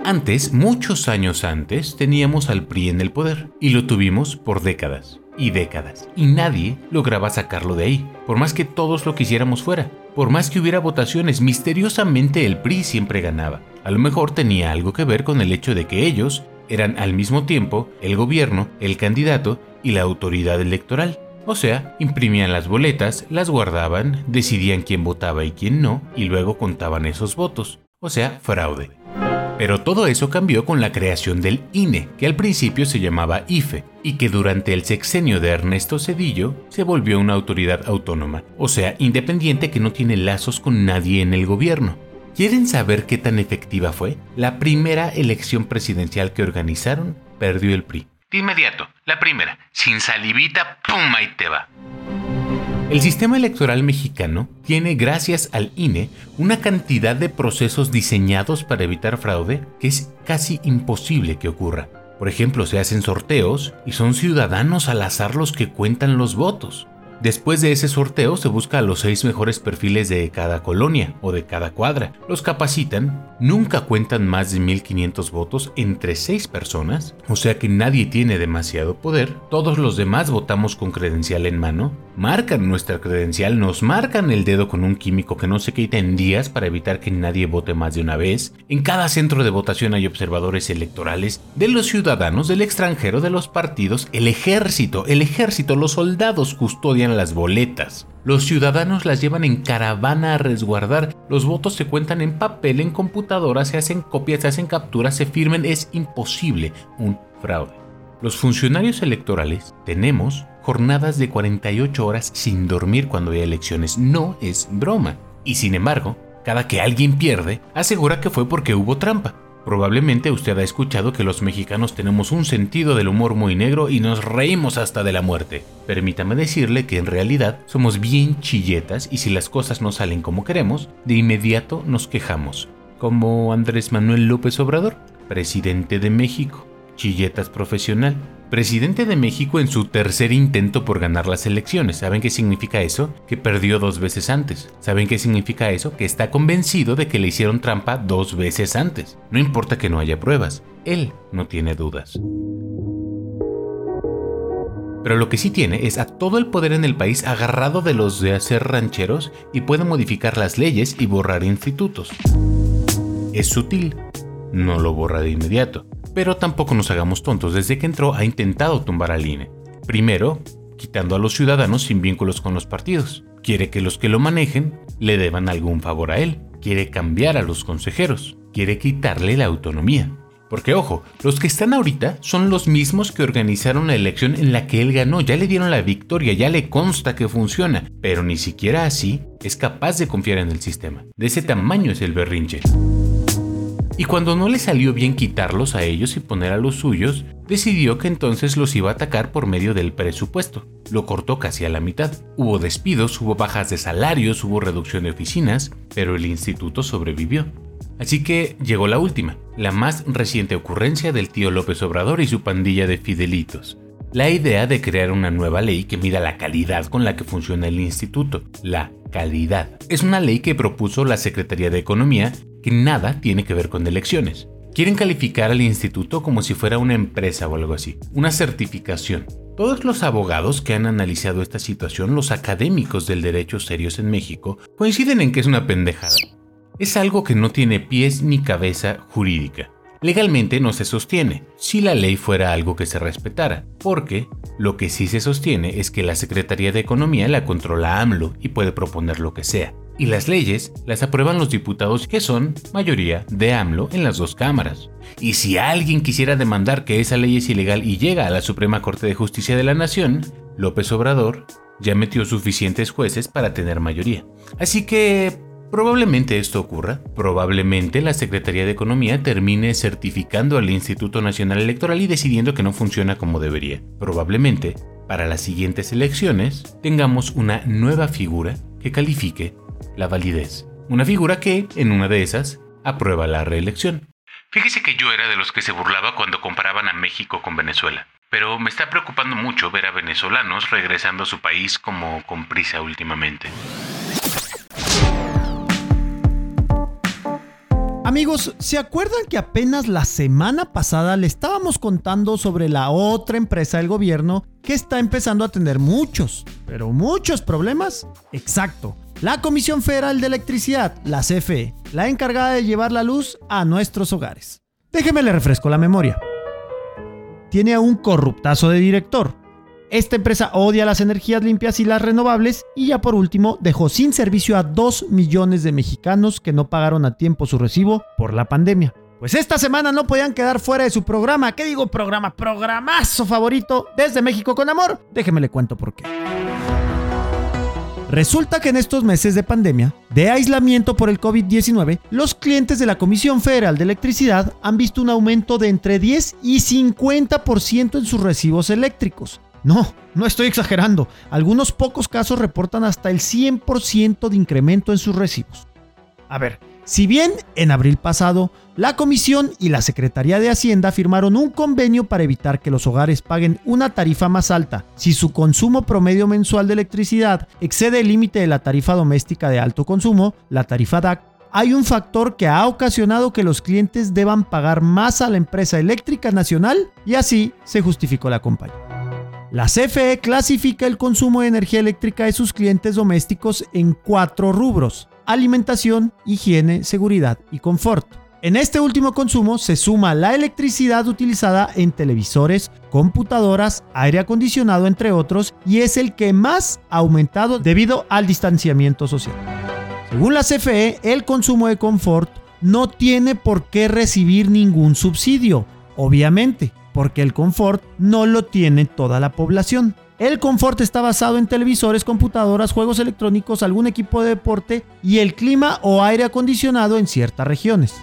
Antes, muchos años antes, teníamos al PRI en el poder y lo tuvimos por décadas y décadas y nadie lograba sacarlo de ahí, por más que todos lo quisiéramos fuera. Por más que hubiera votaciones, misteriosamente el PRI siempre ganaba. A lo mejor tenía algo que ver con el hecho de que ellos eran al mismo tiempo el gobierno, el candidato y la autoridad electoral. O sea, imprimían las boletas, las guardaban, decidían quién votaba y quién no, y luego contaban esos votos. O sea, fraude. Pero todo eso cambió con la creación del INE, que al principio se llamaba IFE, y que durante el sexenio de Ernesto Cedillo se volvió una autoridad autónoma, o sea, independiente que no tiene lazos con nadie en el gobierno. ¿Quieren saber qué tan efectiva fue? La primera elección presidencial que organizaron perdió el PRI. De inmediato, la primera, sin salivita, ¡pum! Ahí te va. El sistema electoral mexicano tiene, gracias al INE, una cantidad de procesos diseñados para evitar fraude que es casi imposible que ocurra. Por ejemplo, se hacen sorteos y son ciudadanos al azar los que cuentan los votos. Después de ese sorteo se busca a los seis mejores perfiles de cada colonia o de cada cuadra. Los capacitan, nunca cuentan más de 1500 votos entre seis personas, o sea que nadie tiene demasiado poder. Todos los demás votamos con credencial en mano, marcan nuestra credencial, nos marcan el dedo con un químico que no se quita en días para evitar que nadie vote más de una vez. En cada centro de votación hay observadores electorales de los ciudadanos, del extranjero, de los partidos, el ejército, el ejército, los soldados custodian las boletas. Los ciudadanos las llevan en caravana a resguardar. Los votos se cuentan en papel, en computadora, se hacen copias, se hacen capturas, se firmen. Es imposible un fraude. Los funcionarios electorales tenemos jornadas de 48 horas sin dormir cuando hay elecciones. No es broma. Y sin embargo, cada que alguien pierde, asegura que fue porque hubo trampa. Probablemente usted ha escuchado que los mexicanos tenemos un sentido del humor muy negro y nos reímos hasta de la muerte. Permítame decirle que en realidad somos bien chilletas y si las cosas no salen como queremos, de inmediato nos quejamos. Como Andrés Manuel López Obrador, presidente de México, chilletas profesional, presidente de México en su tercer intento por ganar las elecciones. ¿Saben qué significa eso? Que perdió dos veces antes. ¿Saben qué significa eso? Que está convencido de que le hicieron trampa dos veces antes. No importa que no haya pruebas, él no tiene dudas. Pero lo que sí tiene es a todo el poder en el país agarrado de los de hacer rancheros y puede modificar las leyes y borrar institutos. Es sutil, no lo borra de inmediato. Pero tampoco nos hagamos tontos, desde que entró ha intentado tumbar al INE. Primero, quitando a los ciudadanos sin vínculos con los partidos. Quiere que los que lo manejen le deban algún favor a él. Quiere cambiar a los consejeros. Quiere quitarle la autonomía. Porque ojo, los que están ahorita son los mismos que organizaron la elección en la que él ganó, ya le dieron la victoria, ya le consta que funciona, pero ni siquiera así es capaz de confiar en el sistema. De ese tamaño es el berrinche. Y cuando no le salió bien quitarlos a ellos y poner a los suyos, decidió que entonces los iba a atacar por medio del presupuesto. Lo cortó casi a la mitad. Hubo despidos, hubo bajas de salarios, hubo reducción de oficinas, pero el instituto sobrevivió. Así que llegó la última, la más reciente ocurrencia del tío López Obrador y su pandilla de fidelitos. La idea de crear una nueva ley que mida la calidad con la que funciona el instituto, la calidad. Es una ley que propuso la Secretaría de Economía que nada tiene que ver con elecciones. Quieren calificar al instituto como si fuera una empresa o algo así, una certificación. Todos los abogados que han analizado esta situación, los académicos del derecho serios en México, coinciden en que es una pendejada. Es algo que no tiene pies ni cabeza jurídica. Legalmente no se sostiene, si la ley fuera algo que se respetara, porque lo que sí se sostiene es que la Secretaría de Economía la controla AMLO y puede proponer lo que sea y las leyes las aprueban los diputados que son mayoría de AMLO en las dos cámaras. Y si alguien quisiera demandar que esa ley es ilegal y llega a la Suprema Corte de Justicia de la Nación, López Obrador ya metió suficientes jueces para tener mayoría. Así que probablemente esto ocurra. Probablemente la Secretaría de Economía termine certificando al Instituto Nacional Electoral y decidiendo que no funciona como debería. Probablemente, para las siguientes elecciones, tengamos una nueva figura que califique la validez. Una figura que, en una de esas, aprueba la reelección. Fíjese que yo era de los que se burlaba cuando comparaban a México con Venezuela. Pero me está preocupando mucho ver a venezolanos regresando a su país como con prisa últimamente. Amigos, ¿se acuerdan que apenas la semana pasada le estábamos contando sobre la otra empresa del gobierno que está empezando a tener muchos, pero muchos problemas? Exacto, la Comisión Federal de Electricidad, la CFE, la encargada de llevar la luz a nuestros hogares. Déjeme le refresco la memoria. Tiene a un corruptazo de director. Esta empresa odia las energías limpias y las renovables y ya por último dejó sin servicio a 2 millones de mexicanos que no pagaron a tiempo su recibo por la pandemia. Pues esta semana no podían quedar fuera de su programa. ¿Qué digo programa? Programazo favorito desde México con amor. Déjeme le cuento por qué. Resulta que en estos meses de pandemia, de aislamiento por el COVID-19, los clientes de la Comisión Federal de Electricidad han visto un aumento de entre 10 y 50% en sus recibos eléctricos. No, no estoy exagerando. Algunos pocos casos reportan hasta el 100% de incremento en sus recibos. A ver, Si bien en abril pasado, la Comisión y la Secretaría de Hacienda firmaron un convenio para evitar que los hogares paguen una tarifa más alta si su consumo promedio mensual de electricidad excede el límite de la tarifa doméstica de alto consumo, la tarifa DAC, hay un factor que ha ocasionado que los clientes deban pagar más a la empresa eléctrica nacional y así se justificó la compañía. La CFE clasifica el consumo de energía eléctrica de sus clientes domésticos en cuatro rubros alimentación, higiene, seguridad y confort. En este último consumo se suma la electricidad utilizada en televisores, computadoras, aire acondicionado, entre otros, y es el que más ha aumentado debido al distanciamiento social. Según la CFE, el consumo de confort no tiene por qué recibir ningún subsidio, obviamente, porque el confort no lo tiene toda la población. El confort está basado en televisores, computadoras, juegos electrónicos, algún equipo de deporte y el clima o aire acondicionado en ciertas regiones.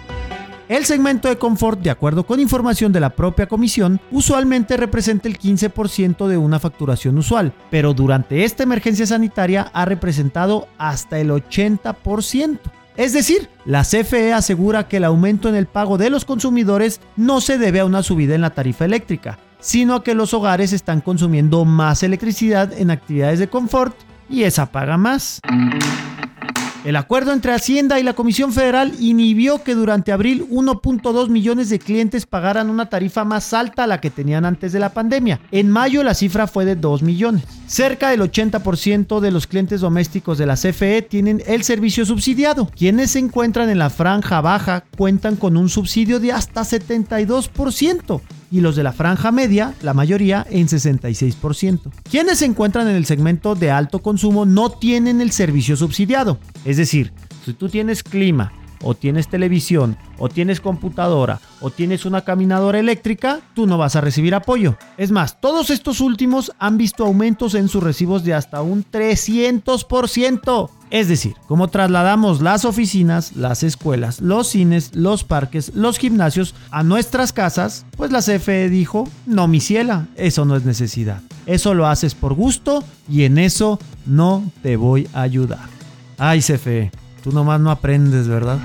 El segmento de confort, de acuerdo con información de la propia comisión, usualmente representa el 15% de una facturación usual, pero durante esta emergencia sanitaria ha representado hasta el 80%. Es decir, la CFE asegura que el aumento en el pago de los consumidores no se debe a una subida en la tarifa eléctrica, sino a que los hogares están consumiendo más electricidad en actividades de confort y esa paga más. El acuerdo entre Hacienda y la Comisión Federal inhibió que durante abril 1.2 millones de clientes pagaran una tarifa más alta a la que tenían antes de la pandemia. En mayo la cifra fue de 2 millones. Cerca del 80% de los clientes domésticos de la CFE tienen el servicio subsidiado. Quienes se encuentran en la franja baja cuentan con un subsidio de hasta 72% y los de la franja media, la mayoría, en 66%. Quienes se encuentran en el segmento de alto consumo no tienen el servicio subsidiado. Es decir, si tú tienes clima, o tienes televisión, o tienes computadora, o tienes una caminadora eléctrica, tú no vas a recibir apoyo. Es más, todos estos últimos han visto aumentos en sus recibos de hasta un 300%. Es decir, como trasladamos las oficinas, las escuelas, los cines, los parques, los gimnasios a nuestras casas, pues la CFE dijo, no mi ciela, eso no es necesidad. Eso lo haces por gusto y en eso no te voy a ayudar. Ay CFE, tú nomás no aprendes, ¿verdad?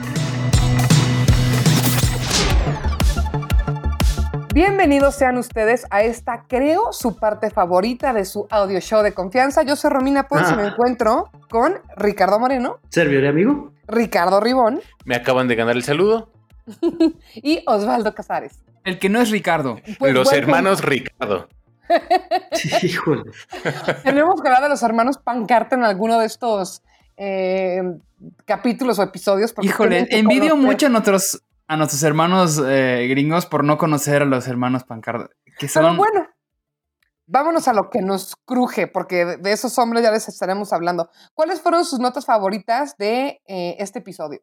Bienvenidos sean ustedes a esta, creo, su parte favorita de su audio show de confianza. Yo soy Romina Ponce y me encuentro con Ricardo Moreno. Servidor amigo. Ricardo Ribón. Me acaban de ganar el saludo. y Osvaldo Casares. El que no es Ricardo. Pues los hermanos Ricardo. Híjole. Tenemos que hablar de los hermanos Pancarta en alguno de estos eh, capítulos o episodios. Híjole, envidio mucho a nuestros, a nuestros hermanos eh, gringos por no conocer a los hermanos. Que son... Pero bueno, vámonos a lo que nos cruje, porque de esos hombres ya les estaremos hablando. ¿Cuáles fueron sus notas favoritas de eh, este episodio?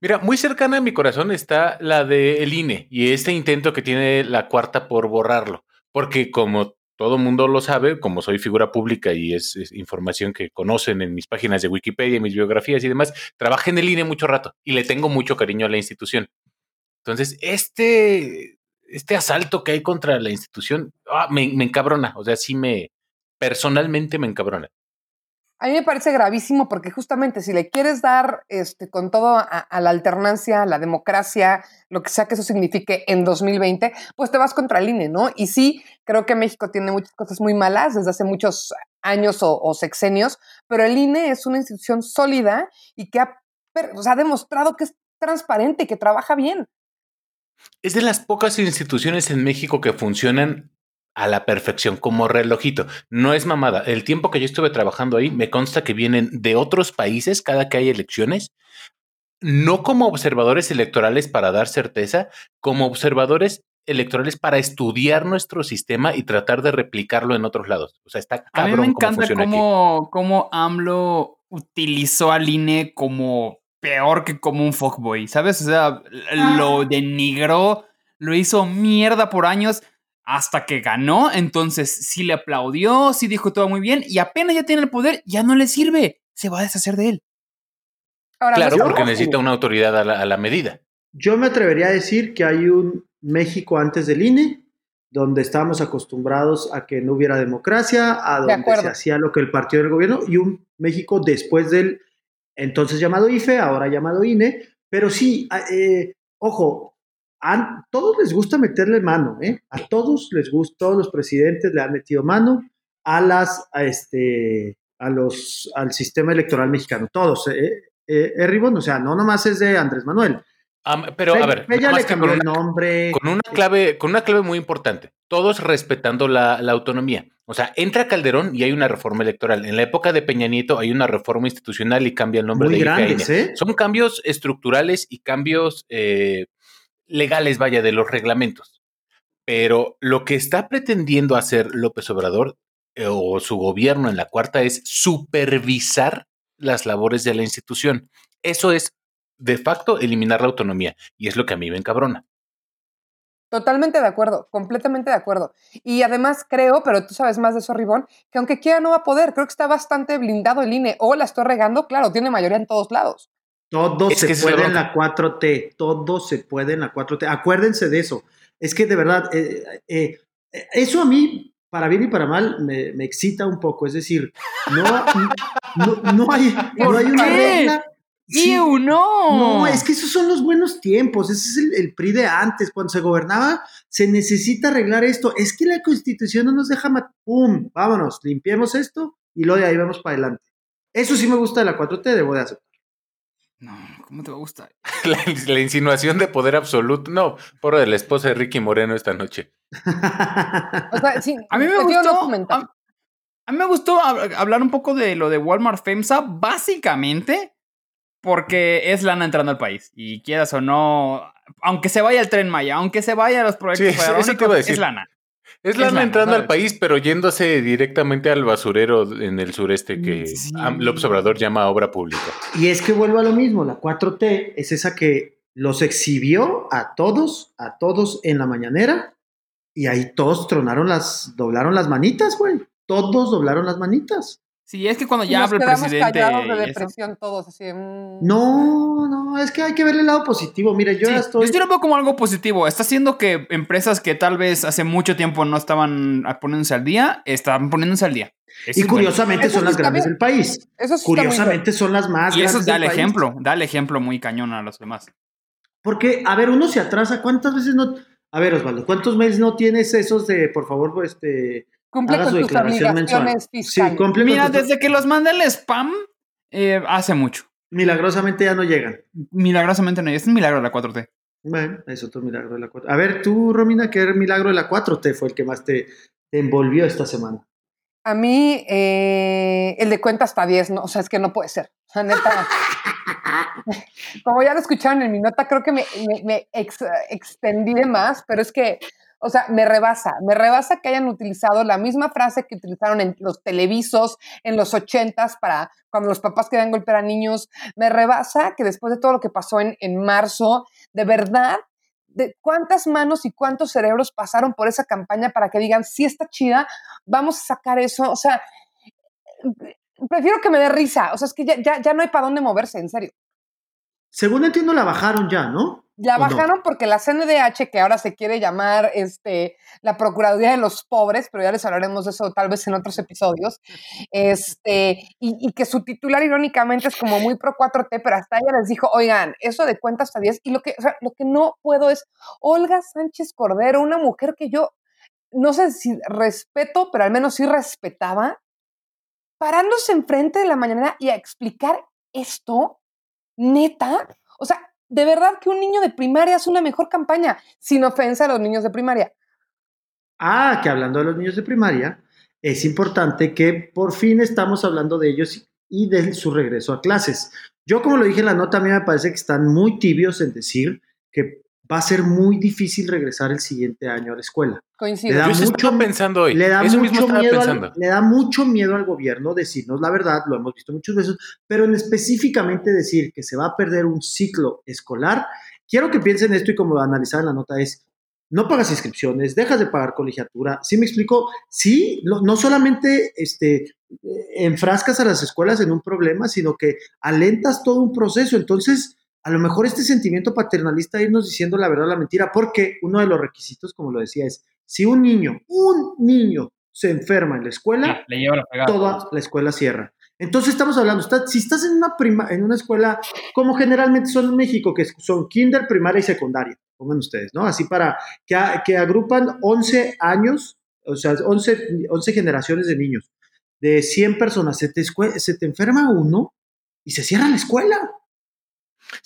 Mira, muy cercana a mi corazón está la de el INE y este intento que tiene la cuarta por borrarlo, porque como todo mundo lo sabe, como soy figura pública y es, información que conocen en mis páginas de Wikipedia, mis biografías y demás, trabajé en el INE mucho rato y le tengo mucho cariño a la institución. Entonces, este, este asalto que hay contra la institución ah, me, me encabrona, o sea, sí me, personalmente me encabrona. A mí me parece gravísimo porque justamente si le quieres dar este, con todo a, la alternancia, a la democracia, lo que sea que eso signifique en 2020, pues te vas contra el INE, ¿no? Y sí, creo que México tiene muchas cosas muy malas desde hace muchos años o, o sexenios, pero el INE es una institución sólida y que ha, o sea, ha demostrado que es transparente y que trabaja bien. Es de las pocas instituciones en México que funcionan a la perfección, como relojito. No es mamada. El tiempo que yo estuve trabajando ahí, me consta que vienen de otros países cada que hay elecciones, no como observadores electorales para dar certeza, como observadores electorales para estudiar nuestro sistema y tratar de replicarlo en otros lados. O sea, está cabrón. A mí me encanta cómo, cómo AMLO utilizó al INE como peor que como un fuckboy, ¿sabes? O sea, lo denigró, lo hizo mierda por años hasta que ganó, entonces sí le aplaudió, sí dijo todo muy bien y apenas ya tiene el poder, ya no le sirve, se va a deshacer de él. Ahora, claro, porque necesita una autoridad a la, a la, medida. Yo me atrevería a decir que hay un México antes del INE, donde estábamos acostumbrados a que no hubiera democracia, a donde de se hacía lo que el partido del gobierno, y un México después del entonces llamado IFE, ahora llamado INE, pero sí, eh, ojo, a todos les gusta meterle mano, ¿eh? A todos les gusta, todos los presidentes le han metido mano a las, a este, a los, al sistema electoral mexicano, todos, ¿eh? eh, eh Ribón, o sea, no nomás es de Andrés Manuel. Um, pero a ver, ella le cambió el nombre. Con una clave, con una clave muy importante. Todos respetando la, la, autonomía. O sea, entra Calderón y hay una reforma electoral. En la época de Peña Nieto hay una reforma institucional y cambia el nombre muy de grandes, ¿eh? Son cambios estructurales y cambios eh, legales, vaya, de los reglamentos. Pero lo que está pretendiendo hacer López Obrador eh, o su gobierno en la cuarta es supervisar las labores de la institución. Eso es de facto eliminar la autonomía y es lo que a mí me encabrona. Totalmente de acuerdo, completamente de acuerdo. Y además creo, pero tú sabes más de eso, Ribón, que aunque quiera no va a poder, creo que está bastante blindado el INE. O la estoy regando, claro, tiene mayoría en todos lados. Todo es se puede en la 4T, todo se puede en la 4T. Acuérdense de eso. Es que de verdad, eh, eh, eh, eso a mí, para bien y para mal, me, me excita un poco. Es decir, no, no, no hay, no hay una regla Sí. no! No, es que esos son los buenos tiempos. Ese es el, el, PRI de antes. Cuando se gobernaba, se necesita arreglar esto. Es que la constitución no nos deja. ¡Pum! Vámonos, limpiemos esto y luego de ahí vamos para adelante. Eso sí me gusta de la 4T, debo de aceptar. No, ¿cómo te va a gustar? La, la insinuación de poder absoluto. No, por de la esposa de Ricky Moreno esta noche. o sea, sí, a mí me gustó. A, a, mí me gustó hablar un poco de lo de Walmart FEMSA. Básicamente porque es lana entrando al país. Y quieras o no, aunque se vaya el tren Maya, aunque se vaya a los proyectos sí, eso te iba a decir. es lana. Es, es lana, lana entrando al país, pero yéndose directamente al basurero en el sureste que sí. López Obrador llama obra pública. Y es que vuelvo a lo mismo, la 4T es esa que los exhibió a todos, a todos en la mañanera, y ahí todos tronaron las, doblaron las manitas, güey. Todos doblaron las manitas. Sí, es que cuando ya habla el presidente. de depresión todos, así. Mmm. No, no, es que hay que ver el lado positivo. Mire, yo sí, ya estoy. Yo lo veo como algo positivo. Está haciendo que empresas que tal vez hace mucho tiempo no estaban poniéndose al día, están poniéndose al día. Eso y curiosamente bueno. son las grandes del país. Eso sí curiosamente son las más y grandes. eso da el ejemplo, da el ejemplo muy cañón a los demás. Porque, a ver, uno se atrasa. ¿Cuántas veces no.? A ver, Osvaldo, ¿cuántos meses no tienes esos de, por favor, este. Cumple haga con su tus declaración obligaciones mensual? fiscales. Sí, cumple Mira, con tus- desde que los manda el spam, eh, hace mucho. Milagrosamente ya no llegan. Milagrosamente no. Es un milagro de la 4T. Bueno, es otro milagro de la 4T. A ver, tú, Romina, ¿qué milagro de la 4T fue el que más te, te envolvió esta semana? A mí, eh, el de cuenta hasta 10, no, o sea, es que no puede ser. O sea, neta. como ya lo escucharon en mi nota, creo que me, me, me ex, extendí de más, pero es que, o sea, me rebasa, me rebasa que hayan utilizado la misma frase que utilizaron en los televisos en los ochentas para cuando los papás querían golpear a niños. Me rebasa que después de todo lo que pasó en, en marzo, de verdad, de cuántas manos y cuántos cerebros pasaron por esa campaña para que digan, sí está chida, vamos a sacar eso. O sea, prefiero que me dé risa. O sea, es que ya, ya, ya no hay para dónde moverse, en serio. Según entiendo, la bajaron ya, ¿no? La bajaron porque la CNDH, que ahora se quiere llamar este, la Procuraduría de los Pobres, pero ya les hablaremos de eso tal vez en otros episodios, este, y, y que su titular irónicamente es como muy pro 4T, pero hasta ella les dijo, oigan, eso de cuenta hasta 10, y lo que, o sea, lo que no puedo es Olga Sánchez Cordero, una mujer que yo no sé si respeto, pero al menos sí respetaba, parándose enfrente de la mañana y a explicar esto, neta, o sea, de verdad que un niño de primaria es una mejor campaña, sin ofensa a los niños de primaria. Ah, que hablando de los niños de primaria, es importante que por fin estamos hablando de ellos y de su regreso a clases. Yo, como lo dije en la nota, a mí me parece que están muy tibios en decir que va a ser muy difícil regresar el siguiente año a la escuela. Coincido. Le da Yo mucho- estaba pensando hoy. Le da, eso mucho miedo pensando. al, le da mucho miedo al gobierno decirnos la verdad, lo hemos visto muchas veces, pero en específicamente decir que se va a perder un ciclo escolar. Quiero que piensen esto y como lo analizaba en la nota es, no pagas inscripciones, dejas de pagar colegiatura. ¿Sí me explico? Sí, no, no solamente este, enfrascas a las escuelas en un problema, sino que alentas todo un proceso. Entonces, a lo mejor este sentimiento paternalista de irnos diciendo la verdad o la mentira, porque uno de los requisitos, como lo decía, es si un niño, un niño se enferma en la escuela, Le lleva la toda la escuela cierra. Entonces estamos hablando, está- si estás en una, prima, en una escuela, como generalmente son en México, que son kinder, primaria y secundaria, pongan ustedes, ¿no? Así para que, a- que agrupan 11 años, o sea, 11, 11 generaciones de niños, de 100 personas, se te, se te enferma uno y se cierra la escuela.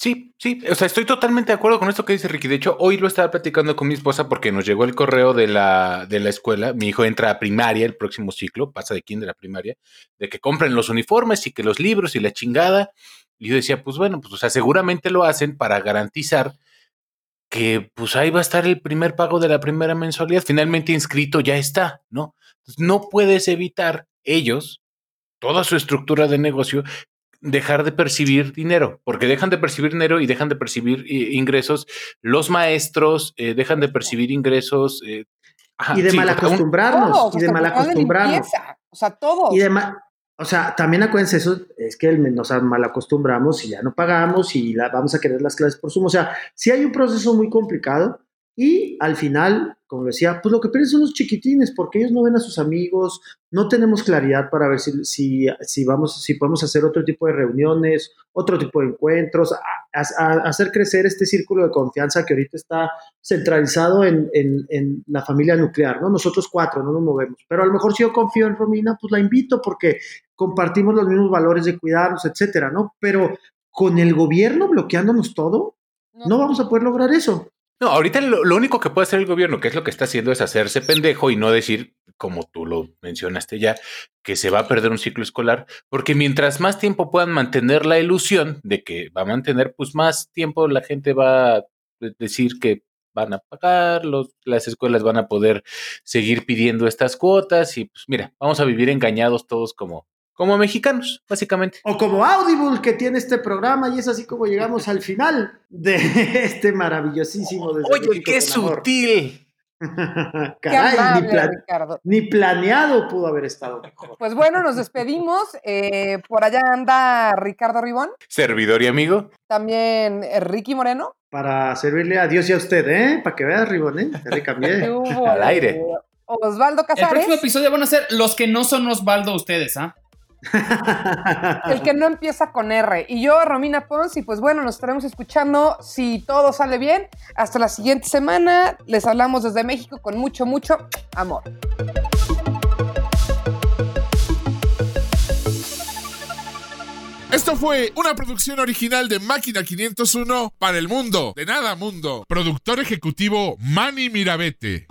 Sí, sí, o sea, estoy totalmente de acuerdo con esto que dice Ricky. De hecho, hoy lo estaba platicando con mi esposa porque nos llegó el correo de la, de la escuela. Mi hijo entra a primaria el próximo ciclo, pasa de kinder a primaria, de que compren los uniformes y que los libros y la chingada. Y yo decía, pues bueno, pues o sea, seguramente lo hacen para garantizar que pues ahí va a estar el primer pago de la primera mensualidad. Finalmente inscrito ya está, ¿no? Entonces, no puedes evitar ellos, toda su estructura de negocio, dejar de percibir dinero, porque dejan de percibir dinero y dejan de percibir eh, ingresos. Los maestros eh, dejan de percibir ingresos. eh, ajá, y de sí, mal acostumbrarnos, Todos, y de mal acostumbrarnos. O sea, todos. Y de o sea, también acuérdense, eso es que nos mal acostumbramos y ya no pagamos y la, vamos a querer las clases por Zoom. O sea, sí hay un proceso muy complicado y al final, como decía, pues lo que pierden son los chiquitines porque ellos no ven a sus amigos, no tenemos claridad para ver si, si, si vamos, si podemos hacer otro tipo de reuniones, otro tipo de encuentros, a, a- a hacer crecer este círculo de confianza que ahorita está centralizado en, en- en la familia nuclear, ¿no? Nosotros cuatro no nos movemos, pero a lo mejor si yo confío en Romina, pues la invito porque compartimos los mismos valores de cuidarnos, etcétera, ¿no? Pero con el gobierno bloqueándonos todo, no vamos a poder lograr eso. No, ahorita lo, único que puede hacer el gobierno, que es lo que está haciendo, es hacerse pendejo y no decir, como tú lo mencionaste ya, que se va a perder un ciclo escolar, porque mientras más tiempo puedan mantener la ilusión de que va a mantener, pues más tiempo la gente va a decir que van a pagar, las escuelas van a poder seguir pidiendo estas cuotas y pues mira, vamos a vivir engañados todos como, como mexicanos, básicamente. O como Audible que tiene este programa y es así como llegamos al final de este maravillosísimo. Desde Oye, México qué sutil. Qué Caray, ni, amable, plan- Ricardo. ni planeado pudo haber estado mejor. Pues bueno, nos despedimos. Eh, por allá anda Ricardo Ribón, Servidor y amigo. también eh, Ricky Moreno. Para servirle a Dios y a usted, ¿eh? Para que vea, Ribón, ¿eh? Ya le cambié. ¿Qué hubo, Al aire. Osvaldo El Casares, próximo episodio van a ser los que no son Osvaldo ustedes, ¿ah? El que no empieza con R. Y yo, Romina Pons, y pues bueno, nos estaremos escuchando si todo sale bien. Hasta la siguiente semana. Les hablamos desde México con mucho, mucho amor. Esto fue una producción original de Máquina 501 para el mundo. De nada mundo. Productor ejecutivo Manny Mirabete.